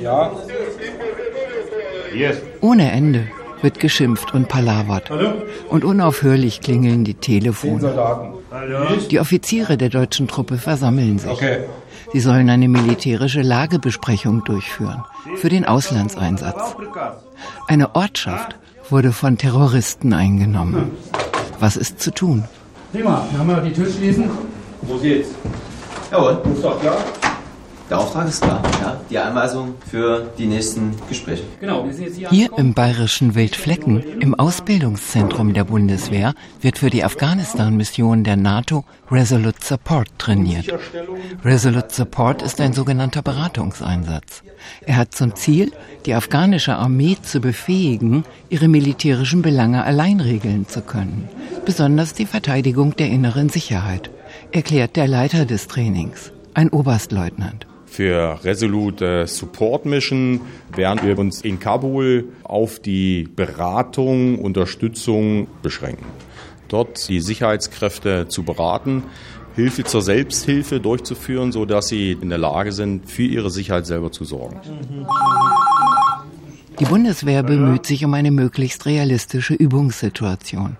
Ja. Yes. Ohne Ende wird geschimpft und palavert. Und unaufhörlich klingeln die Telefone. Die Offiziere der deutschen Truppe versammeln sich. Okay. Sie sollen eine militärische Lagebesprechung durchführen für den Auslandseinsatz. Eine Ortschaft wurde von Terroristen eingenommen. Was ist zu tun? Prima, dann haben wir die Tür schließen. Wo geht's? Jawohl, Ist doch klar. Der Auftrag ist klar. Ja? Die Anweisung für die nächsten Gespräche. Genau, wir sind jetzt hier. Hier im bayerischen Wildflecken, im Ausbildungszentrum der Bundeswehr, wird für die Afghanistan-Mission der NATO Resolute Support trainiert. Resolute Support ist ein sogenannter Beratungseinsatz. Er hat zum Ziel, die afghanische Armee zu befähigen, ihre militärischen Belange allein regeln zu können, besonders die Verteidigung der inneren Sicherheit, erklärt der Leiter des Trainings, ein Oberstleutnant. Für Resolute Support Mission werden wir uns in Kabul auf die Beratung, Unterstützung beschränken. Dort die Sicherheitskräfte zu beraten, Hilfe zur Selbsthilfe durchzuführen, sodass sie in der Lage sind, für ihre Sicherheit selber zu sorgen. Die Bundeswehr bemüht sich um eine möglichst realistische Übungssituation.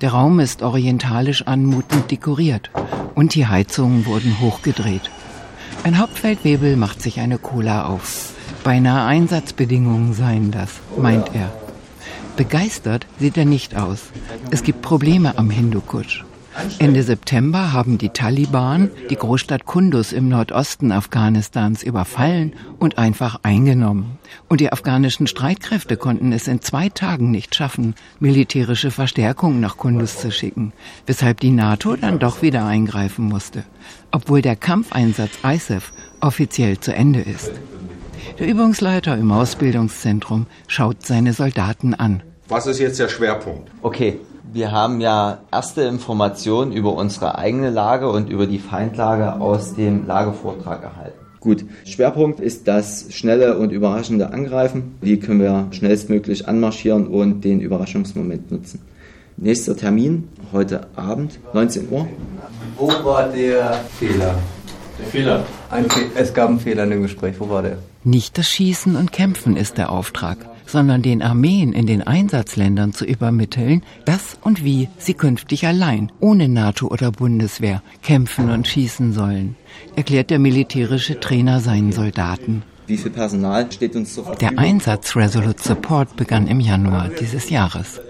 Der Raum ist orientalisch anmutend dekoriert und die Heizungen wurden hochgedreht. Ein Hauptfeldwebel macht sich eine Cola auf. Beinahe Einsatzbedingungen seien das, meint er. Begeistert sieht er nicht aus. Es gibt Probleme am Hindukusch. Ende September haben die Taliban die Großstadt Kunduz im Nordosten Afghanistans überfallen und einfach eingenommen. Und die afghanischen Streitkräfte konnten es in zwei Tagen nicht schaffen, militärische Verstärkungen nach Kunduz zu schicken, weshalb die NATO dann doch wieder eingreifen musste, obwohl der Kampfeinsatz ISAF offiziell zu Ende ist. Der Übungsleiter im Ausbildungszentrum schaut seine Soldaten an. Was ist jetzt der Schwerpunkt? Okay, wir haben ja erste Informationen über unsere eigene Lage und über die Feindlage aus dem Lagevortrag erhalten. Gut, Schwerpunkt ist das schnelle und überraschende Angreifen. Wie können wir schnellstmöglich anmarschieren und den Überraschungsmoment nutzen? Nächster Termin, heute Abend, 19 Uhr. Wo war der Fehler? Der Fehler. Ein Fe es gab einen Fehler in dem Gespräch. Wo war der? Nicht das Schießen und Kämpfen ist der Auftrag, sondern den Armeen in den Einsatzländern zu übermitteln, dass und wie sie künftig allein, ohne NATO oder Bundeswehr, kämpfen und schießen sollen, erklärt der militärische Trainer seinen Soldaten. Wie viel Personal steht uns zur Verfügung? Der Einsatz Resolute Support begann im Januar dieses Jahres.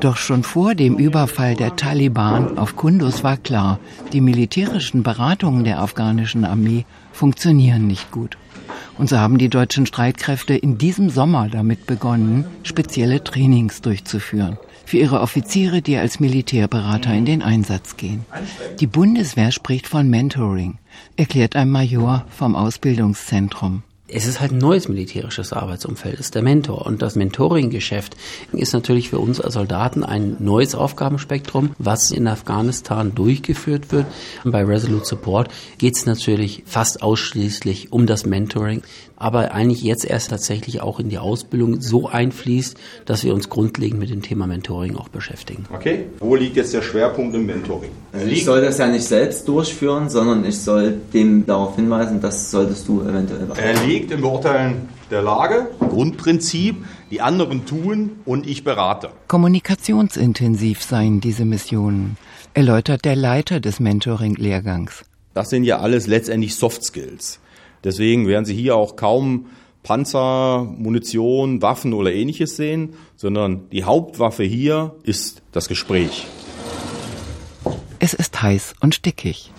Doch schon vor dem Überfall der Taliban auf Kunduz war klar, die militärischen Beratungen der afghanischen Armee funktionieren nicht gut. Und so haben die deutschen Streitkräfte in diesem Sommer damit begonnen, spezielle Trainings durchzuführen. Für ihre Offiziere, die als Militärberater in den Einsatz gehen. Die Bundeswehr spricht von Mentoring, erklärt ein Major vom Ausbildungszentrum. Es ist halt ein neues militärisches Arbeitsumfeld, es ist der Mentor. Und das Mentoring-Geschäft ist natürlich für uns als Soldaten ein neues Aufgabenspektrum, was in Afghanistan durchgeführt wird. Und bei Resolute Support geht es natürlich fast ausschließlich um das Mentoring, aber eigentlich jetzt erst tatsächlich auch in die Ausbildung so einfließt, dass wir uns grundlegend mit dem Thema Mentoring auch beschäftigen. Okay. Wo liegt jetzt der Schwerpunkt im Mentoring? Also ich soll das ja nicht selbst durchführen, sondern ich soll dem darauf hinweisen, das solltest du eventuell machen. Er liegt im Beurteilen der Lage, Grundprinzip, die anderen tun und ich berate. Kommunikationsintensiv seien diese Missionen, erläutert der Leiter des Mentoring-Lehrgangs. Das sind ja alles letztendlich Soft Skills. Deswegen werden Sie hier auch kaum Panzer, Munition, Waffen oder ähnliches sehen, sondern die Hauptwaffe hier ist das Gespräch. Es ist heiß und stickig.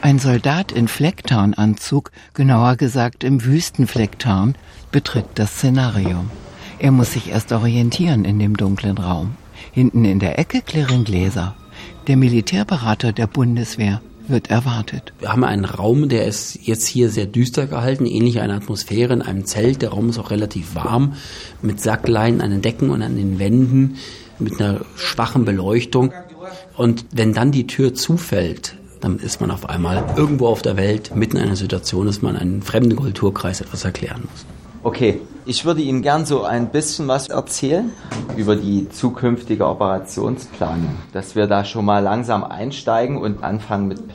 Ein Soldat in Flecktarnanzug, genauer gesagt im Wüstenflecktarn, betritt das Szenarium. Er muss sich erst orientieren in dem dunklen Raum. Hinten in der Ecke klirren Gläser. Der Militärberater der Bundeswehr wird erwartet. Wir haben einen Raum, der ist jetzt hier sehr düster gehalten, ähnlich einer Atmosphäre in einem Zelt. Der Raum ist auch relativ warm, mit Sackleinen an den Decken und an den Wänden, mit einer schwachen Beleuchtung. Und wenn dann die Tür zufällt, dann ist man auf einmal irgendwo auf der Welt, mitten in einer Situation, dass man einen fremden Kulturkreis etwas erklären muss. Okay, ich würde Ihnen gern so ein bisschen was erzählen über die zukünftige Operationsplanung, dass wir da schon mal langsam einsteigen und anfangen mit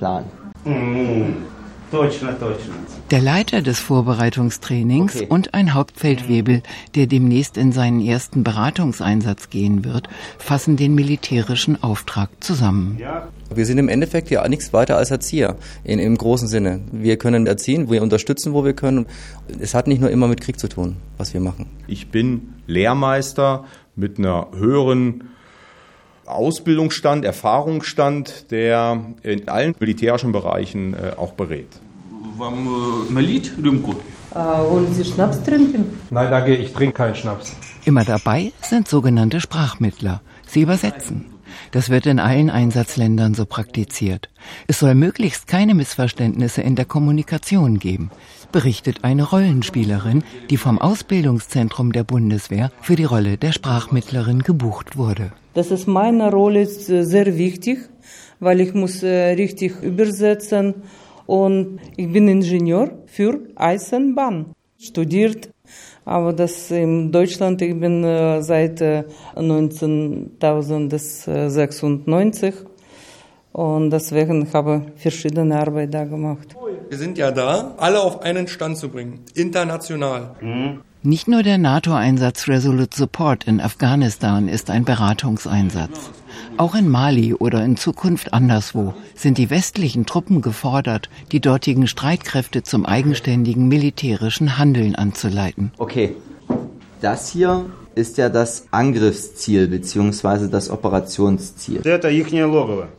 Plan. Der Leiter des Vorbereitungstrainings Okay. und ein Hauptfeldwebel, der demnächst in seinen ersten Beratungseinsatz gehen wird, fassen den militärischen Auftrag zusammen. Wir sind im Endeffekt ja nichts weiter als Erzieher in, im großen Sinne. Wir können erziehen, wir unterstützen, wo wir können. Es hat nicht nur immer mit Krieg zu tun, was wir machen. Ich bin Lehrmeister mit einer höheren Ausbildungsstand, Erfahrungsstand, der in allen militärischen Bereichen äh, auch berät. Вам э, налить рюмку? wollen Sie Schnaps trinken? Nein, danke, ich trinke keinen Schnaps. Immer dabei sind sogenannte Sprachmittler. Sie übersetzen. Das wird in allen Einsatzländern so praktiziert. Es soll möglichst keine Missverständnisse in der Kommunikation geben, berichtet eine Rollenspielerin, die vom Ausbildungszentrum der Bundeswehr für die Rolle der Sprachmittlerin gebucht wurde. Das ist meine Rolle ist äh, sehr wichtig, weil ich muss äh, richtig übersetzen und ich bin Ingenieur für Eisenbahn studiert. Aber das in Deutschland, ich bin äh, seit äh, 1996 und deswegen habe ich verschiedene Arbeit da gemacht. Wir sind ja da, alle auf einen Stand zu bringen, international. Nicht nur der NATO-Einsatz Resolute Support in Afghanistan ist ein Beratungseinsatz. Auch in Mali oder in Zukunft anderswo sind die westlichen Truppen gefordert, die dortigen Streitkräfte zum eigenständigen militärischen Handeln anzuleiten. Okay, das hier ist ja das Angriffsziel bzw. das Operationsziel.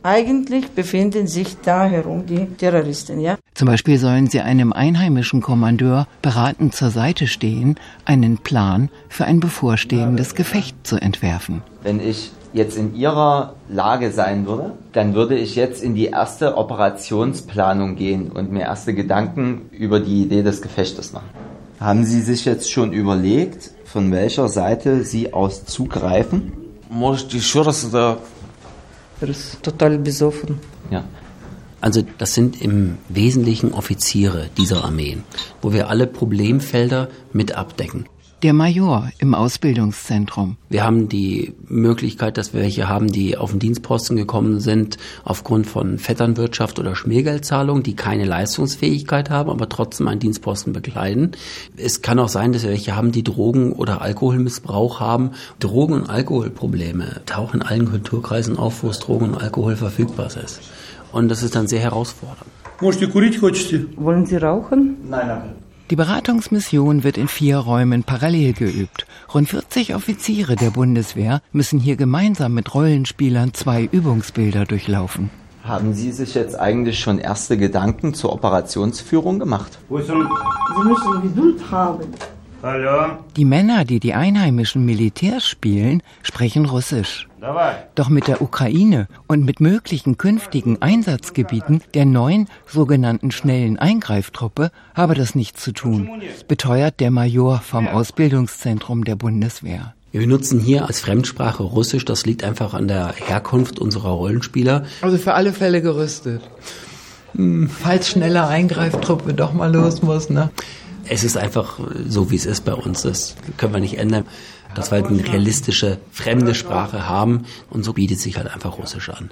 Eigentlich befinden sich da herum die Terroristen, ja? Zum Beispiel sollen sie einem einheimischen Kommandeur beratend zur Seite stehen, einen Plan für ein bevorstehendes Gefecht zu entwerfen. Wenn ich jetzt in Ihrer Lage sein würde, dann würde ich jetzt in die erste Operationsplanung gehen und mir erste Gedanken über die Idee des Gefechtes machen. Haben Sie sich jetzt schon überlegt, von welcher Seite Sie aus zugreifen? Можете еще раз это... Er ist total besoffen. Ja. Also das sind im Wesentlichen Offiziere dieser Armeen, wo wir alle Problemfelder mit abdecken. Der Major im Ausbildungszentrum. Wir haben die Möglichkeit, dass wir welche haben, die auf den Dienstposten gekommen sind aufgrund von Vetternwirtschaft oder Schmiergeldzahlung, die keine Leistungsfähigkeit haben, aber trotzdem einen Dienstposten begleiten. Es kann auch sein, dass wir welche haben, die Drogen- oder Alkoholmissbrauch haben. Drogen- und Alkoholprobleme tauchen in allen Kulturkreisen auf, wo es Drogen und Alkohol verfügbar ist. Und das ist dann sehr herausfordernd. Wollen Sie rauchen? Die Beratungsmission wird in vier Räumen parallel geübt. Rund 40 Offiziere der Bundeswehr müssen hier gemeinsam mit Rollenspielern zwei Übungsbilder durchlaufen. Haben Sie sich jetzt eigentlich schon erste Gedanken zur Operationsführung gemacht? Sie müssen Geduld haben. Die Männer, die die einheimischen Militärs spielen, sprechen Russisch. Doch mit der Ukraine und mit möglichen künftigen Einsatzgebieten der neuen sogenannten schnellen Eingreiftruppe habe das nichts zu tun, beteuert der Major vom Ausbildungszentrum der Bundeswehr. Wir benutzen hier als Fremdsprache Russisch. Das liegt einfach an der Herkunft unserer Rollenspieler. Also für alle Fälle gerüstet. Falls schnelle Eingreiftruppe doch mal los muss, ne? Es ist einfach so, wie es ist bei uns. Das können wir nicht ändern. Dass wir halt eine realistische, fremde Sprache haben. Und so bietet sich halt einfach Russisch an.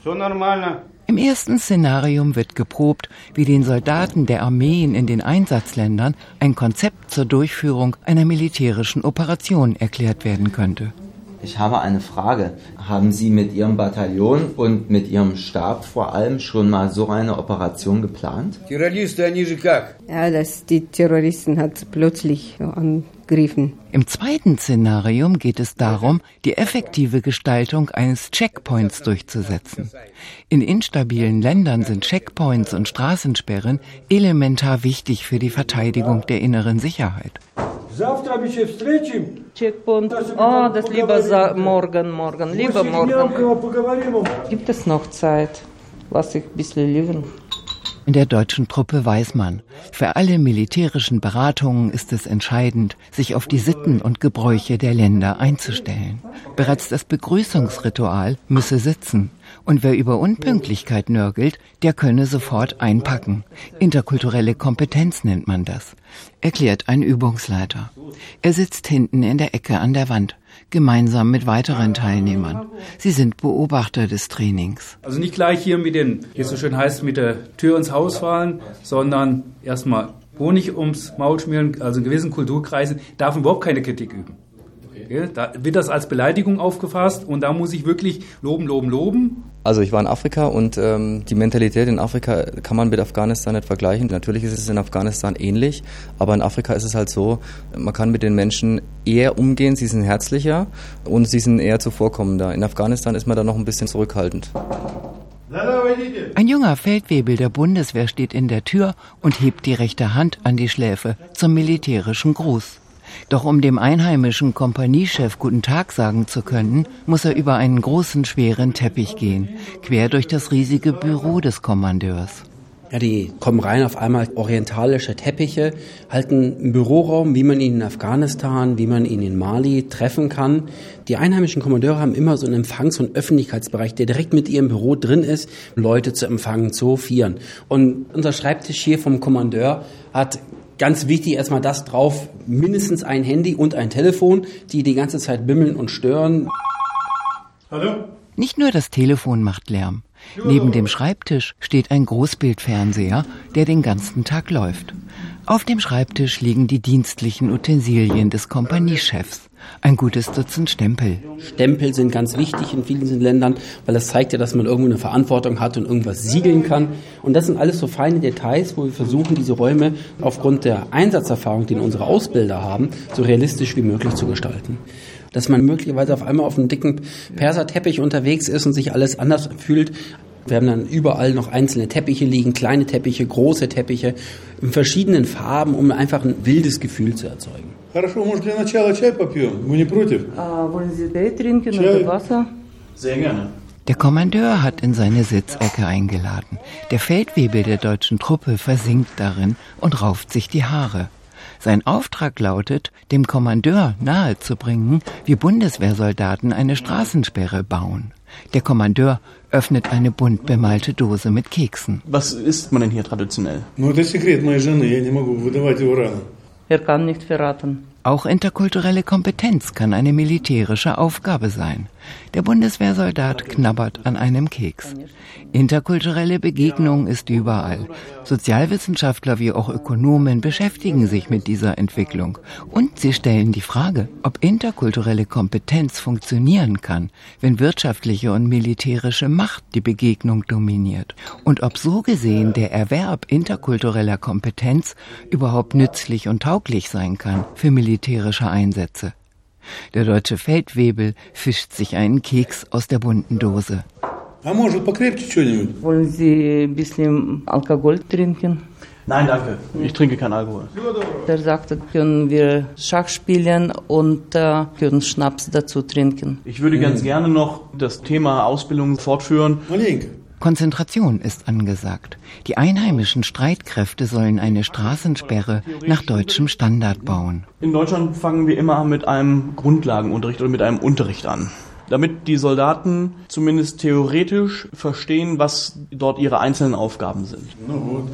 Im ersten Szenarium wird geprobt, wie den Soldaten der Armeen in den Einsatzländern ein Konzept zur Durchführung einer militärischen Operation erklärt werden könnte. Ich habe eine Frage. Haben Sie mit Ihrem Bataillon und mit Ihrem Stab vor allem schon mal so eine Operation geplant? Ja, dass die Terroristen hat plötzlich angegriffen. Im zweiten Szenarium geht es darum, die effektive Gestaltung eines Checkpoints durchzusetzen. In instabilen Ländern sind Checkpoints und Straßensperren elementar wichtig für die Verteidigung der inneren Sicherheit. Checkpoint. Oh, das lieber sa- morgen, morgen, lieber morgen. Gibt es noch Zeit? Lass ich ein bisschen liegen. In der deutschen Truppe weiß man, für alle militärischen Beratungen ist es entscheidend, sich auf die Sitten und Gebräuche der Länder einzustellen. Bereits das Begrüßungsritual müsse sitzen. Und wer über Unpünktlichkeit nörgelt, der könne sofort einpacken. Interkulturelle Kompetenz nennt man das, erklärt ein Übungsleiter. Er sitzt hinten in der Ecke an der Wand. Gemeinsam mit weiteren Teilnehmern. Sie sind Beobachter des Trainings. Also nicht gleich hier mit den, wie es so schön heißt, mit der Tür ins Haus fallen, sondern erstmal Honig ums Maul schmieren, also in gewissen Kulturkreisen darf man überhaupt keine Kritik üben. Da wird das als Beleidigung aufgefasst und da muss ich wirklich loben, loben, loben. Also ich war in Afrika und ähm, die Mentalität in Afrika kann man mit Afghanistan nicht vergleichen. Natürlich ist es in Afghanistan ähnlich, aber in Afrika ist es halt so, man kann mit den Menschen eher umgehen, sie sind herzlicher und sie sind eher zuvorkommender. In Afghanistan ist man da noch ein bisschen zurückhaltend. Ein junger Feldwebel der Bundeswehr steht in der Tür und hebt die rechte Hand an die Schläfe zum militärischen Gruß. Doch um dem einheimischen Kompaniechef Guten Tag sagen zu können, muss er über einen großen, schweren Teppich gehen, quer durch das riesige Büro des Kommandeurs. Ja, die kommen rein auf einmal orientalische Teppiche, halten einen Büroraum, wie man ihn in Afghanistan, wie man ihn in Mali treffen kann. Die einheimischen Kommandeure haben immer so einen Empfangs- und Öffentlichkeitsbereich, der direkt mit ihrem Büro drin ist, Leute zu empfangen, zu hofieren. Und unser Schreibtisch hier vom Kommandeur hat ganz wichtig erstmal das drauf, mindestens ein Handy und ein Telefon, die die ganze Zeit bimmeln und stören. Hallo? Nicht nur das Telefon macht Lärm. Neben dem Schreibtisch steht ein Großbildfernseher, der den ganzen Tag läuft. Auf dem Schreibtisch liegen die dienstlichen Utensilien des Kompaniechefs. Ein gutes Dutzend Stempel. Stempel sind ganz wichtig in vielen Ländern, weil das zeigt ja, dass man irgendwo eine Verantwortung hat und irgendwas siegeln kann. Und das sind alles so feine Details, wo wir versuchen, diese Räume aufgrund der Einsatzerfahrung, die unsere Ausbilder haben, so realistisch wie möglich zu gestalten dass man möglicherweise auf einmal auf einem dicken Perserteppich unterwegs ist und sich alles anders fühlt. Wir haben dann überall noch einzelne Teppiche liegen, kleine Teppiche, große Teppiche in verschiedenen Farben, um einfach ein wildes Gefühl zu erzeugen. Хорошо, может для начала чай попьем? Мы не против? wollen Sie Tee trinken oder Wasser? Sehr gerne. Der Kommandeur hat in seine Sitzecke eingeladen. Der Feldwebel der deutschen Truppe versinkt darin und rauft sich die Haare. Sein Auftrag lautet, dem Kommandeur nahezubringen, wie Bundeswehrsoldaten eine Straßensperre bauen. Der Kommandeur öffnet eine bunt bemalte Dose mit Keksen. Was isst man denn hier traditionell? Er kann nicht verraten. Auch interkulturelle Kompetenz kann eine militärische Aufgabe sein. Der Bundeswehrsoldat knabbert an einem Keks. Interkulturelle Begegnung ist überall. Sozialwissenschaftler wie auch Ökonomen beschäftigen sich mit dieser Entwicklung. Und sie stellen die Frage, ob interkulturelle Kompetenz funktionieren kann, wenn wirtschaftliche und militärische Macht die Begegnung dominiert. Und ob so gesehen der Erwerb interkultureller Kompetenz überhaupt nützlich und tauglich sein kann für militärische Einsätze. Der deutsche Feldwebel fischt sich einen Keks aus der bunten Dose. Wollen Sie ein bisschen Alkohol trinken? Nein, danke. Ich trinke keinen Alkohol. Er sagte, können wir Schach spielen und äh, können Schnaps dazu trinken. Ich würde ganz gerne noch das Thema Ausbildung fortführen. Konzentration ist angesagt. Die einheimischen Streitkräfte sollen eine Straßensperre nach deutschem Standard bauen. In Deutschland fangen wir immer mit einem Grundlagenunterricht oder mit einem Unterricht an damit die Soldaten zumindest theoretisch verstehen, was dort ihre einzelnen Aufgaben sind.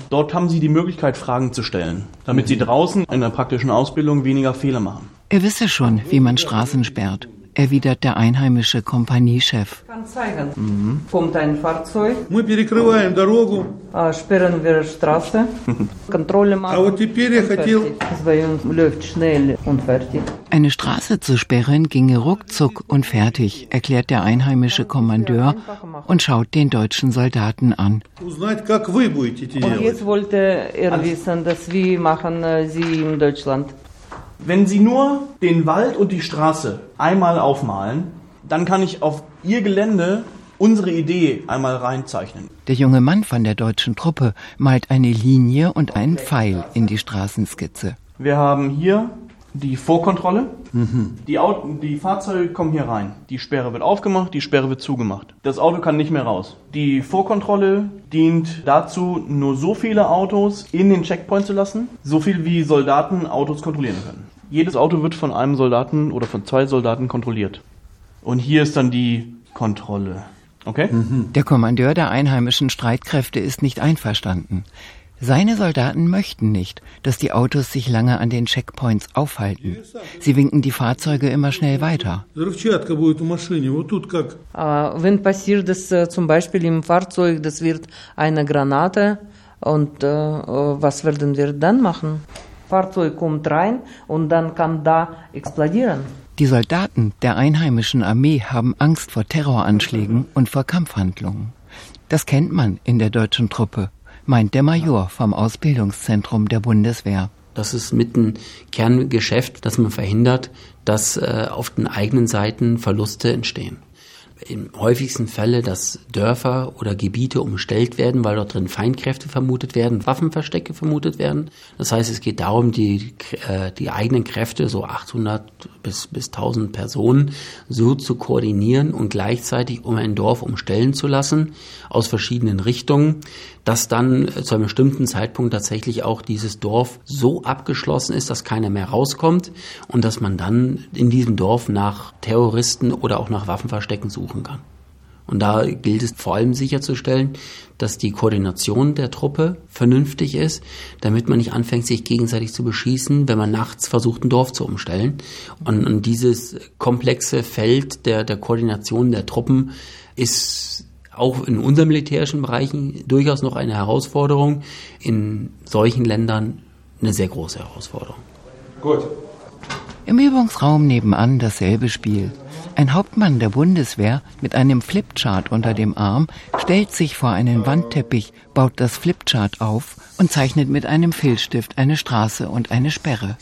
Dort haben sie die Möglichkeit, Fragen zu stellen, damit sie draußen in der praktischen Ausbildung weniger Fehler machen. Er wisse schon, wie man Straßen sperrt erwidert der einheimische Kompaniechef. Kann zeigen. Kommt ein Fahrzeug, Мы перекрываем дорогу. äh, sperren wir Straße, Kontrolle machen. А вот теперь я хотел... Das bei uns läuft schnell und fertig. Eine Straße zu sperren ginge ruckzuck und fertig, erklärt der einheimische Kommandeur und schaut den deutschen Soldaten an. Узнать, как вы будете это Und делать. jetzt wollte er wissen, dass wie machen äh, Sie in Deutschland. Wenn Sie nur den Wald und die Straße einmal aufmalen, dann kann ich auf Ihr Gelände unsere Idee einmal reinzeichnen. Der junge Mann von der deutschen Truppe malt eine Linie und einen Pfeil in die Straßenskizze. Wir haben hier die Vorkontrolle. Die, Auto, die Fahrzeuge kommen hier rein. Die Sperre wird aufgemacht, die Sperre wird zugemacht. Das Auto kann nicht mehr raus. Die Vorkontrolle dient dazu, nur so viele Autos in den Checkpoint zu lassen, so viel wie Soldaten Autos kontrollieren können. Jedes Auto wird von einem Soldaten oder von zwei Soldaten kontrolliert. Und hier ist dann die Kontrolle. Okay? Der Kommandeur der einheimischen Streitkräfte ist nicht einverstanden. Seine Soldaten möchten nicht, dass die Autos sich lange an den Checkpoints aufhalten. Sie winken die Fahrzeuge immer schnell weiter. Äh, wenn passiert es äh, zum Beispiel im Fahrzeug, das wird eine Granate und äh, was werden wir dann machen? Fahrzeug kommt rein und dann kann da explodieren. Die Soldaten der einheimischen Armee haben Angst vor Terroranschlägen und vor Kampfhandlungen. Das kennt man in der deutschen Truppe, meint der Major vom Ausbildungszentrum der Bundeswehr. Das ist mit ein Kerngeschäft, dass man verhindert, dass äh, auf den eigenen Seiten Verluste entstehen im häufigsten Fälle, dass Dörfer oder Gebiete umstellt werden, weil dort drin Feindkräfte vermutet werden, Waffenverstecke vermutet werden. Das heißt, es geht darum, die, äh, die eigenen Kräfte, so 800 bis, bis 1000 Personen, so zu koordinieren und gleichzeitig um ein Dorf umstellen zu lassen, aus verschiedenen Richtungen, dass dann zu einem bestimmten Zeitpunkt tatsächlich auch dieses Dorf so abgeschlossen ist, dass keiner mehr rauskommt und dass man dann in diesem Dorf nach Terroristen oder auch nach Waffenverstecken suchen kann. Und da gilt es vor allem sicherzustellen, dass die Koordination der Truppe vernünftig ist, damit man nicht anfängt, sich gegenseitig zu beschießen, wenn man nachts versucht, ein Dorf zu umstellen. Und, und dieses komplexe Feld der, der Koordination der Truppen ist auch in unseren militärischen Bereichen durchaus noch eine Herausforderung, in solchen Ländern eine sehr große Herausforderung. Gut. Im Übungsraum nebenan dasselbe Spiel. Ein Hauptmann der Bundeswehr mit einem Flipchart unter dem Arm stellt sich vor einen Wandteppich, baut das Flipchart auf und zeichnet mit einem Filzstift eine Straße und eine Sperre.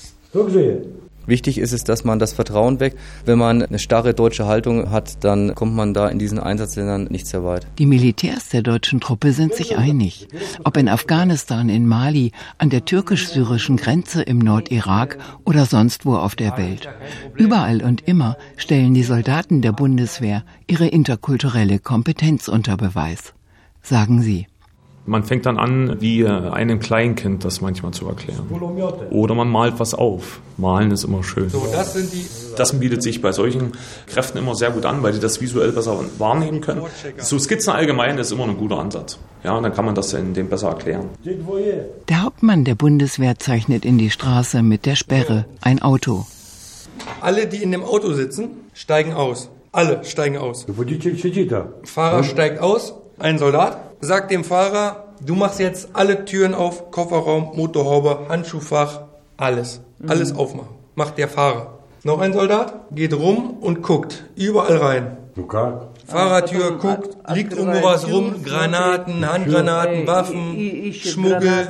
Wichtig ist es, dass man das Vertrauen weckt. Wenn man eine starre deutsche Haltung hat, dann kommt man da in diesen Einsatzländern nicht sehr weit. Die Militärs der deutschen Truppe sind sich einig. Ob in Afghanistan, in Mali, an der türkisch-syrischen Grenze im Nordirak oder sonst wo auf der Welt. Überall und immer stellen die Soldaten der Bundeswehr ihre interkulturelle Kompetenz unter Beweis. Sagen sie. Man fängt dann an, wie einem Kleinkind das manchmal zu erklären. Oder man malt was auf. Malen ist immer schön. So, das, sind die das bietet sich bei solchen Kräften immer sehr gut an, weil die das visuell besser wahrnehmen können. So Skizzen allgemein ist immer ein guter Ansatz. Ja, und dann kann man das dem besser erklären. Der Hauptmann der Bundeswehr zeichnet in die Straße mit der Sperre ein Auto. Alle, die in dem Auto sitzen, steigen aus. Alle steigen aus. Fahrer steigt aus, ein Soldat sagt dem Fahrer, du machst jetzt alle Türen auf, Kofferraum, Motorhaube, Handschuhfach, alles. Alles aufmachen. Macht der Fahrer. Noch ein Soldat geht rum und guckt überall rein. Fahrertür guckt, liegt irgendwo was rum, Granaten, Handgranaten, Waffen, Schmuggel.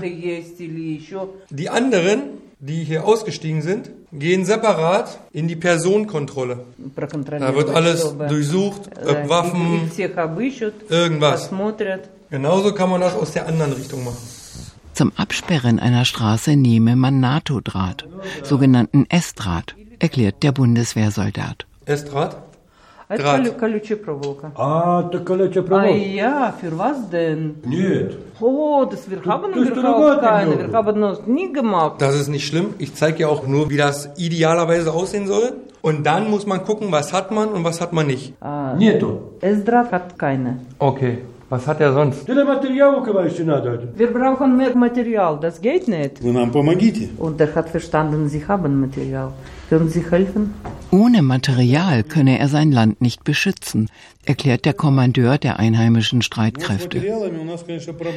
Die anderen, die hier ausgestiegen sind, gehen separat in die Personenkontrolle. Da wird alles durchsucht, ob Waffen, irgendwas. Genauso kann man das aus der anderen Richtung machen. Zum Absperren einer Straße nehme man NATO-Draht, sogenannten S-Draht, erklärt der Bundeswehrsoldat. S-Draht? Это колючая проволока. А, это колючая А проволока. ja, für was denn? Нет. Oh, das wir haben Du- du- du überhaupt warte keine. nur. Wir haben das nie gemacht. Das ist nicht schlimm. Ich zeige ja auch nur, wie das idealerweise aussehen soll. Und dann muss man gucken, was hat man und was hat man nicht. Ah, Нету. S-Draht hat keine. Okay. Was hat er sonst? Wir brauchen mehr Material, das geht nicht. Und er hat verstanden, Sie haben Material. Können Sie helfen? Ohne Material könne er sein Land nicht beschützen, erklärt der Kommandeur der einheimischen Streitkräfte.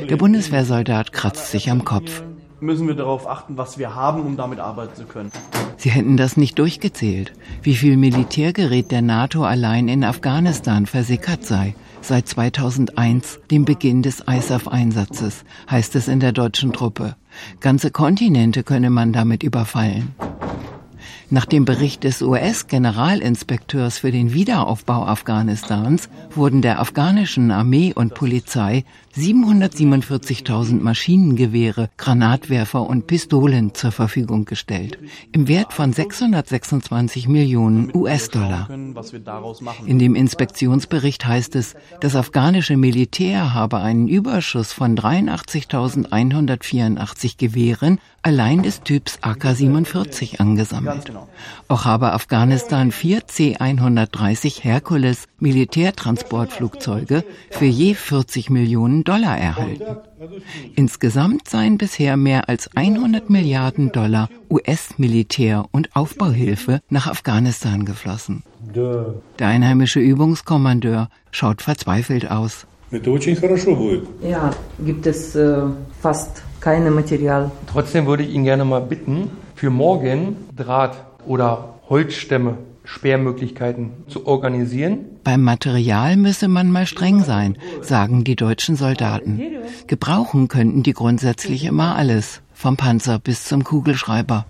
Der Bundeswehrsoldat kratzt sich am Kopf. Müssen wir darauf achten, was wir haben, um damit arbeiten zu können. Sie hätten das nicht durchgezählt, wie viel Militärgerät der NATO allein in Afghanistan versickert sei. Seit 2001, dem Beginn des ISAF-Einsatzes, heißt es in der deutschen Truppe. Ganze Kontinente könne man damit überfallen. Nach dem Bericht des US-Generalinspekteurs für den Wiederaufbau Afghanistans wurden der afghanischen Armee und Polizei 747.000 Maschinengewehre, Granatwerfer und Pistolen zur Verfügung gestellt, im Wert von 626 Millionen US-Dollar. In dem Inspektionsbericht heißt es, das afghanische Militär habe einen Überschuss von 83.184 Gewehren allein des Typs AK-47 angesammelt. genau. Auch habe Afghanistan vier C-130 Herkules Militärtransportflugzeuge für je 40 Millionen Dollar erhalten. Insgesamt seien bisher mehr als 100 Milliarden Dollar US-Militär- und Aufbauhilfe nach Afghanistan geflossen. Der einheimische Übungskommandeur schaut verzweifelt aus. Ja, gibt es äh, fast keine Material. Trotzdem würde ich ihn gerne mal bitten, für morgen Draht oder Holzstämme, Sperrmöglichkeiten zu organisieren. Beim Material müsse man mal streng sein, sagen die deutschen Soldaten. Gebrauchen könnten die grundsätzlich immer alles, vom Panzer bis zum Kugelschreiber.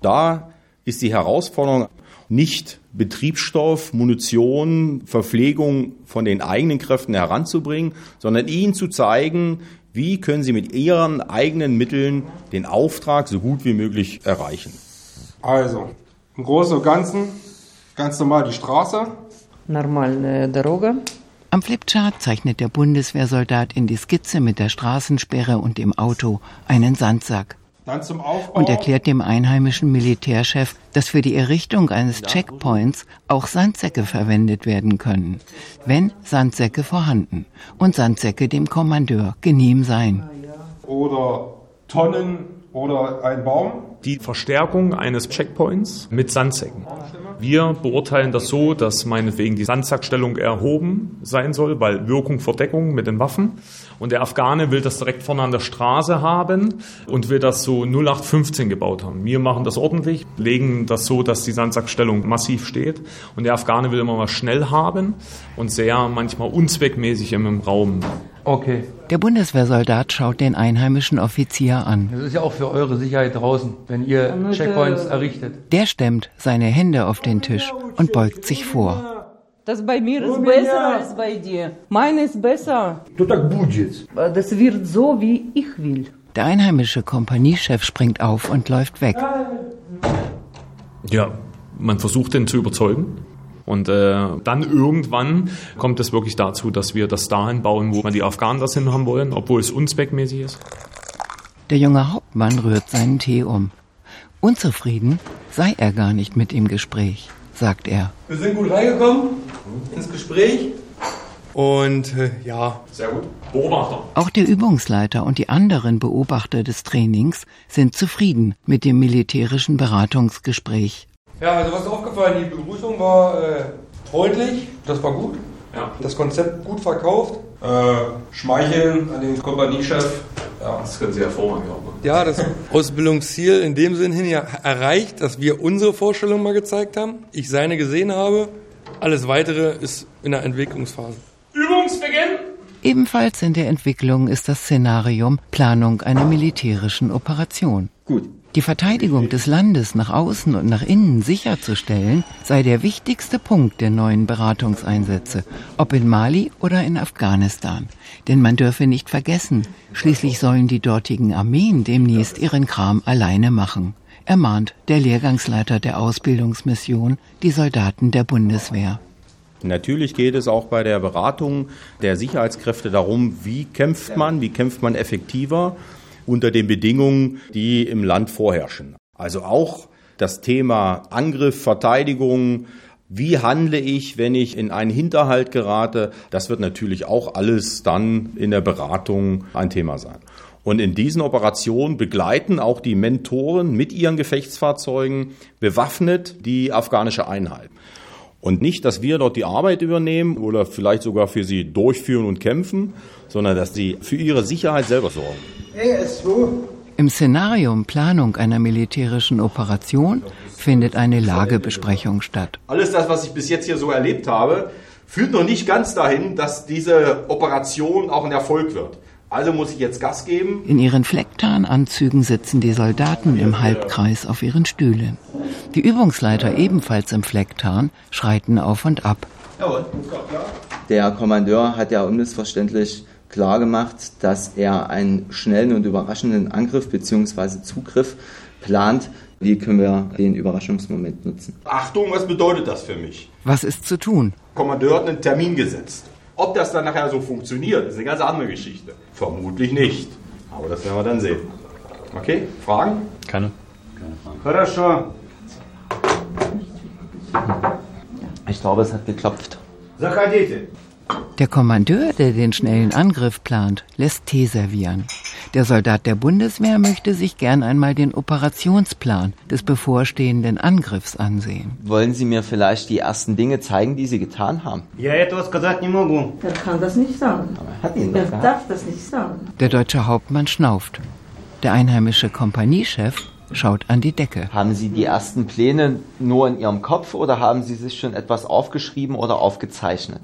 Da ist die Herausforderung nicht Betriebsstoff, Munition, Verpflegung von den eigenen Kräften heranzubringen, sondern ihnen zu zeigen, wie können sie mit ihren eigenen Mitteln den Auftrag so gut wie möglich erreichen. Also, im Großen und Ganzen ganz normal die Straße. Нормальная дорога. Am Flipchart zeichnet der Bundeswehrsoldat in die Skizze mit der Straßensperre und dem Auto einen Sandsack Dann zum Aufbau. und erklärt dem einheimischen Militärchef, dass für die Errichtung eines Checkpoints auch Sandsäcke verwendet werden können, wenn Sandsäcke vorhanden und Sandsäcke dem Kommandeur genehm seien. Oder Tonnen oder ein Baum. Die Verstärkung eines Checkpoints mit Sandsäcken. Wir beurteilen das so, dass meinetwegen die Sandsackstellung erhoben sein soll, weil Wirkung vor Deckung mit den Waffen. Und der Afghane will das direkt vorne an der Straße haben und will das so 0815 gebaut haben. Wir machen das ordentlich, legen das so, dass die Sandsackstellung massiv steht. Und der Afghane will immer mal schnell haben und sehr manchmal unzweckmäßig im Raum. Okay. Der Bundeswehrsoldat schaut den einheimischen Offizier an. Das ist ja auch für eure Sicherheit draußen, wenn ihr Checkpoints errichtet. Der stemmt seine Hände auf den Tisch und beugt sich vor. Das bei mir ist besser als bei dir. Meine ist besser. Äh, das wird so, wie ich will. Der einheimische Kompaniechef springt auf und läuft weg. Ja, man versucht ihn zu überzeugen. Und äh, dann irgendwann kommt es wirklich dazu, dass wir das dahin bauen, wo man die Afghanen das hin haben wollen, obwohl es unzweckmäßig ist. Der junge Hauptmann rührt seinen Tee um. Unzufrieden sei er gar nicht mit dem Gespräch, sagt er. Wir sind gut reingekommen ins Gespräch. Und äh, ja. Sehr gut. Beobachter. Auch der Übungsleiter und die anderen Beobachter des Trainings sind zufrieden mit dem militärischen Beratungsgespräch. Ja, also was ist aufgefallen? Die Begrüßung war äh, freundlich, das war gut. Ja. Das Konzept gut verkauft. Äh, Schmeicheln an den Kompaniechef. Ja. Das können Sie hervorragend auch machen. Ja, das Ausbildungsziel in dem Sinn hin ja erreicht, dass wir unsere Vorstellung mal gezeigt haben, ich seine gesehen habe. Alles weitere ist in der Entwicklungsphase. Übungsbeginn! Ebenfalls in der Entwicklung ist das Szenarium Planung einer militärischen Operation. Gut. Die Verteidigung des Landes nach außen und nach innen sicherzustellen, sei der wichtigste Punkt der neuen Beratungseinsätze, ob in Mali oder in Afghanistan. Denn man dürfe nicht vergessen, schließlich sollen die dortigen Armeen demnächst ihren Kram alleine machen, ermahnt der Lehrgangsleiter der Ausbildungsmission die Soldaten der Bundeswehr. Natürlich geht es auch bei der Beratung der Sicherheitskräfte darum, wie kämpft man, wie kämpft man effektiver unter den Bedingungen, die im Land vorherrschen. Also auch das Thema Angriff, Verteidigung, wie handle ich, wenn ich in einen Hinterhalt gerate, das wird natürlich auch alles dann in der Beratung ein Thema sein. Und in diesen Operationen begleiten auch die Mentoren mit ihren Gefechtsfahrzeugen bewaffnet die afghanische Einheit. Und nicht, dass wir dort die Arbeit übernehmen oder vielleicht sogar für sie durchführen und kämpfen, sondern dass sie für ihre Sicherheit selber sorgen. Im Szenarium Planung einer militärischen Operation findet eine Lagebesprechung statt. Alles das, was ich bis jetzt hier so erlebt habe, führt noch nicht ganz dahin, dass diese Operation auch ein Erfolg wird. Also muss ich jetzt Gas geben. In ihren Flecktarnanzügen sitzen die Soldaten im Halbkreis auf ihren Stühlen. Die Übungsleiter ebenfalls im Flecktarn schreiten auf und ab. Der Kommandeur hat ja unmissverständlich klar gemacht, dass er einen schnellen und überraschenden Angriff bzw. Zugriff plant. Wie können wir den Überraschungsmoment nutzen? Achtung, was bedeutet das für mich? Was ist zu tun? Kommandeur hat einen Termin gesetzt. Ob das dann nachher so funktioniert, ist eine ganz andere Geschichte. Vermutlich nicht. Aber das werden wir dann sehen. Okay, Fragen? Keine. Хорошо. Ich glaube, es hat geklopft. Заходите. Der Kommandeur, der den schnellen Angriff plant, lässt Tee servieren. Der Soldat der Bundeswehr möchte sich gern einmal den Operationsplan des bevorstehenden Angriffs ansehen. Wollen Sie mir vielleicht die ersten Dinge zeigen, die Sie getan haben? Я этого сказать не могу. Er kann das nicht sagen. Hat ihn Er das gehabt? darf das nicht sagen. Der deutsche Hauptmann schnauft. Der einheimische Kompaniechef schaut an die Decke. Haben Sie die ersten Pläne nur in Ihrem Kopf oder haben Sie sich schon etwas aufgeschrieben oder aufgezeichnet?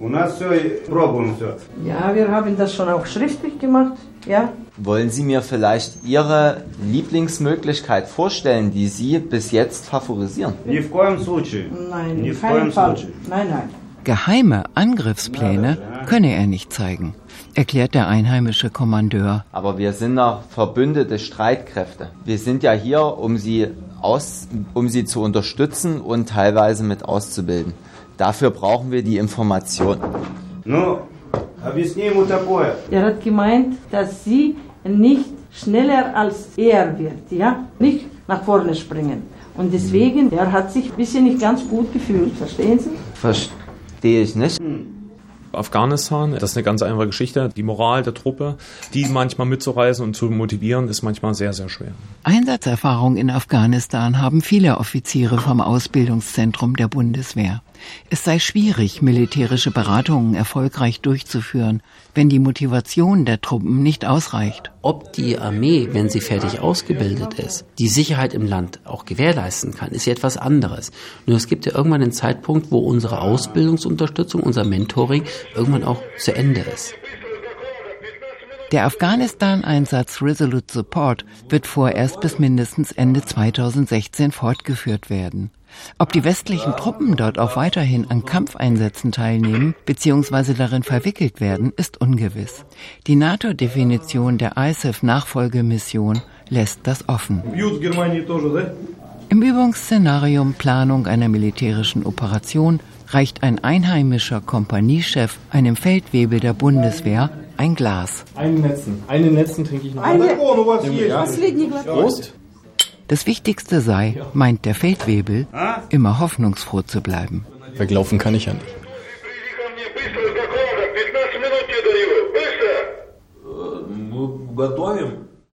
Ja, wir haben das schon auch schriftlich gemacht. Ja. Wollen Sie mir vielleicht Ihre Lieblingsmöglichkeit vorstellen, die Sie bis jetzt favorisieren? Nein, Nein, nein. Geheime Angriffspläne könne er nicht zeigen erklärt der einheimische Kommandeur. Aber wir sind noch verbündete Streitkräfte. Wir sind ja hier, um sie, aus, um sie zu unterstützen und teilweise mit auszubilden. Dafür brauchen wir die Information. Ну, объясни ему такое. Er hat gemeint, dass sie nicht schneller als er wird, ja, nicht nach vorne springen. Und deswegen, er hat sich ein bisschen nicht ganz gut gefühlt, verstehen Sie? Verstehe ich nicht. Afghanistan, das ist eine ganz einfache Geschichte. Die Moral der Truppe, die manchmal mitzureisen und zu motivieren, ist manchmal sehr, sehr schwer. Einsatzerfahrung in Afghanistan haben viele Offiziere vom Ausbildungszentrum der Bundeswehr. Es sei schwierig, militärische Beratungen erfolgreich durchzuführen, wenn die Motivation der Truppen nicht ausreicht. Ob die Armee, wenn sie fertig ausgebildet ist, die Sicherheit im Land auch gewährleisten kann, ist ja etwas anderes. Nur es gibt ja irgendwann einen Zeitpunkt, wo unsere Ausbildungsunterstützung, unser Mentoring irgendwann auch zu Ende ist. Der Afghanistan-Einsatz Resolute Support wird vorerst bis mindestens Ende 2016 fortgeführt werden. Ob die westlichen Truppen dort auch weiterhin an Kampfeinsätzen teilnehmen bzw. darin verwickelt werden, ist ungewiss. Die NATO-Definition der ISAF-Nachfolgemission lässt das offen. Im Übungsszenarium Planung einer militärischen Operation reicht ein einheimischer Kompaniechef einem Feldwebel der Bundeswehr ein Glas. Einen Netzen. Einen Netzen trinke ich noch. Eine, Он у вас есть. Ja. последний глаз. Prost. Das Wichtigste sei, meint der Feldwebel, immer hoffnungsfroh zu bleiben. Weglaufen kann ich ja nicht. Ну, готовим.